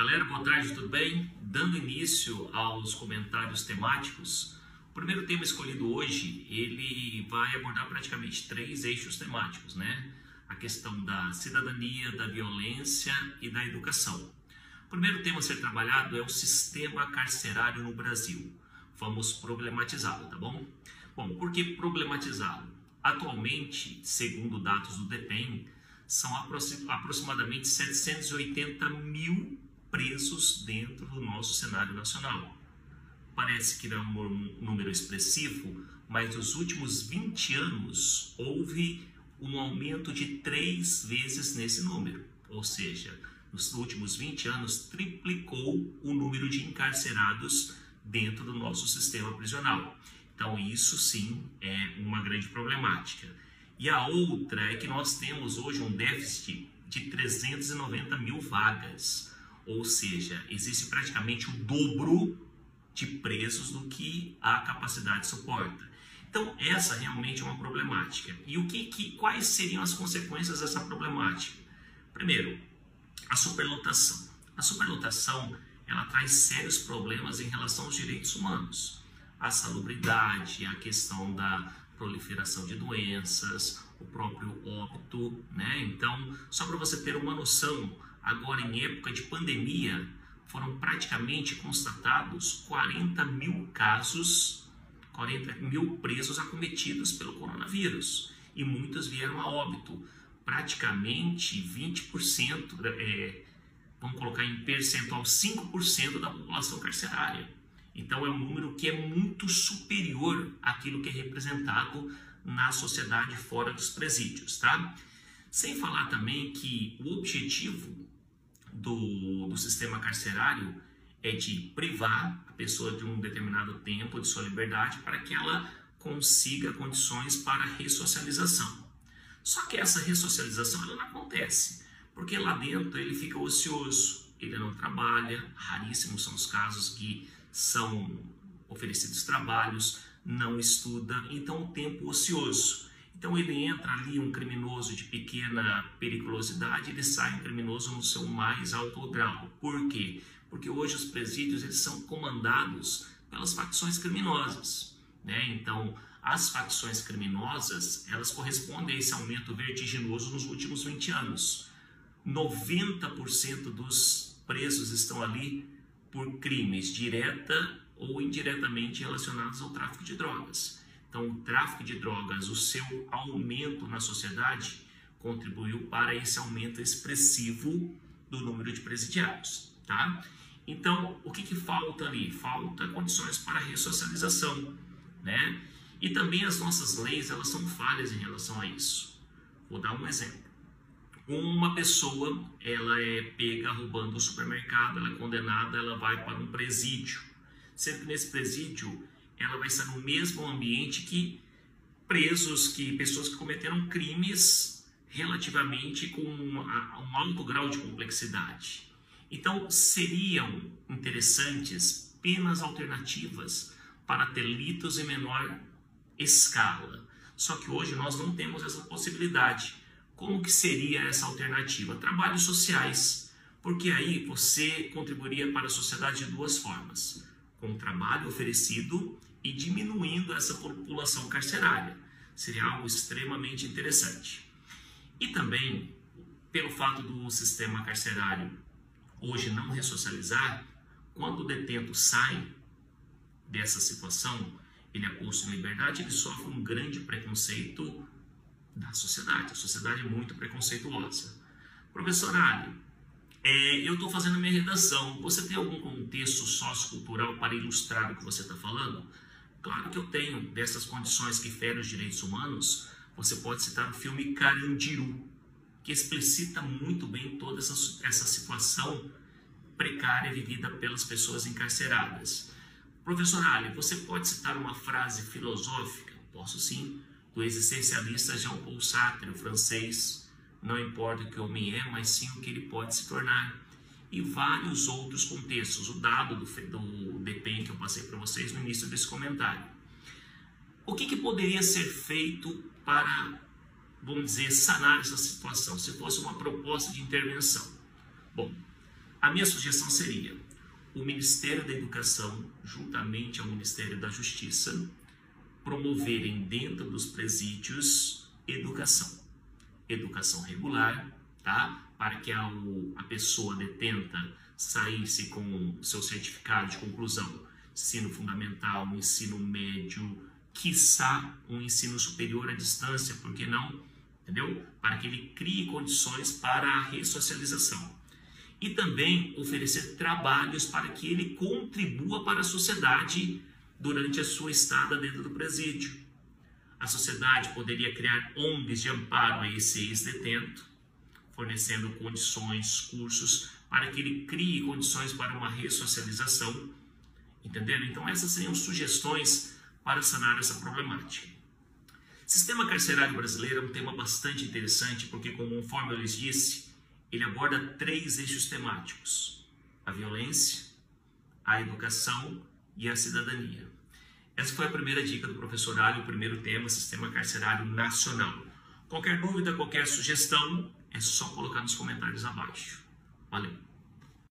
Galera, boa tarde, tudo bem? Dando início aos comentários temáticos, o primeiro tema escolhido hoje, ele vai abordar praticamente três eixos temáticos, né? A questão da cidadania, da violência e da educação. O primeiro tema a ser trabalhado é o sistema carcerário no Brasil. Vamos problematizá-lo, tá bom? Bom, por que problematizá-lo? Atualmente, segundo dados do DEPEN, são aproximadamente 780 mil presos dentro do nosso cenário nacional. Parece que não é um número expressivo, mas nos últimos 20 anos houve um aumento de três vezes nesse número, ou seja, nos últimos 20 anos triplicou o número de encarcerados dentro do nosso sistema prisional. Então, isso sim é uma grande problemática. E a outra é que nós temos hoje um déficit de 390 mil vagas, ou seja, existe praticamente o dobro de presos do que a capacidade suporta. Então, essa realmente é uma problemática. E o que, que quais seriam as consequências dessa problemática? Primeiro, a superlotação. A superlotação ela traz sérios problemas em relação aos direitos humanos. A salubridade, a questão da proliferação de doenças, o próprio óbito, né? Então, só para você ter uma noção, agora em época de pandemia, foram praticamente constatados 40 mil casos, 40 mil presos acometidos pelo coronavírus e muitos vieram a óbito praticamente 20%, é, vamos colocar em percentual, 5% da população carcerária. Então é um número que é muito superior àquilo que é representado na sociedade fora dos presídios, tá? Sem falar também que o objetivo do, do sistema carcerário é de privar a pessoa de um determinado tempo de sua liberdade para que ela consiga condições para ressocialização. Só que essa ressocialização ela não acontece, porque lá dentro ele fica ocioso, ele não trabalha, raríssimos são os casos que são oferecidos trabalhos, não estuda, então o tempo ocioso. Então ele entra ali um criminoso de pequena periculosidade, ele sai um criminoso no seu mais alto grau. Por quê? Porque hoje os presídios eles são comandados pelas facções criminosas, né? Então as facções criminosas, elas correspondem a esse aumento vertiginoso nos últimos 20 anos. 90% dos presos estão ali por crimes direta ou indiretamente relacionados ao tráfico de drogas. Então, o tráfico de drogas, o seu aumento na sociedade, contribuiu para esse aumento expressivo do número de presidiários, tá? Então, o que, que falta ali? Falta condições para ressocialização, né? E também as nossas leis, elas são falhas em relação a isso. Vou dar um exemplo. Uma pessoa, ela é pega roubando o supermercado, ela é condenada, ela vai para um presídio. Sempre nesse presídio, ela vai estar no mesmo ambiente que presos, que pessoas que cometeram crimes relativamente com um alto grau de complexidade. Então, seriam interessantes penas alternativas para delitos em menor escala. Só que hoje nós não temos essa possibilidade. Como que seria essa alternativa? Trabalhos sociais, porque aí você contribuiria para a sociedade de duas formas: com o trabalho oferecido e diminuindo essa população carcerária. Seria algo extremamente interessante. E também, pelo fato do sistema carcerário hoje não ressocializar, quando o detento sai dessa situação, ele é posto em liberdade, ele sofre um grande preconceito da sociedade. A sociedade é muito preconceituosa. Professor Ali, é, eu estou fazendo minha redação. Você tem algum contexto sociocultural para ilustrar o que você está falando? Claro que eu tenho. Dessas condições que ferem os direitos humanos, você pode citar o filme Carandiru, que explicita muito bem toda essa, essa situação precária vivida pelas pessoas encarceradas. Professor Ali, você pode citar uma frase filosófica? Posso sim, do existencialista Jean-Paul Sartre, o francês. Não importa o que o homem é, mas sim o que ele pode se tornar. E vários outros contextos. O dado do, do DPEM que eu passei para vocês no início desse comentário. O que, que poderia ser feito para, vamos dizer, sanar essa situação, se fosse uma proposta de intervenção? Bom, A minha sugestão seria o Ministério da Educação, juntamente ao Ministério da Justiça, promoverem dentro dos presídios educação. Educação regular, tá? Para que a, a pessoa detenta saísse com seu certificado de conclusão, ensino fundamental, ensino médio, quiçá um ensino superior à distância, por que não? Entendeu? Para que ele crie condições para a ressocialização. E também oferecer trabalhos para que ele contribua para a sociedade durante a sua estada dentro do presídio. A sociedade poderia criar ONGs de amparo a esse ex-detento, fornecendo condições, cursos, para que ele crie condições para uma ressocialização. Entenderam? Então, essas seriam sugestões para sanar essa problemática. Sistema carcerário brasileiro é um tema bastante interessante porque, conforme eu lhes disse, ele aborda três eixos temáticos: a violência, a educação e a cidadania. Essa foi a primeira dica do professor Ali, o primeiro tema, Sistema Carcerário Nacional. Qualquer dúvida, qualquer sugestão, é só colocar nos comentários abaixo. Valeu!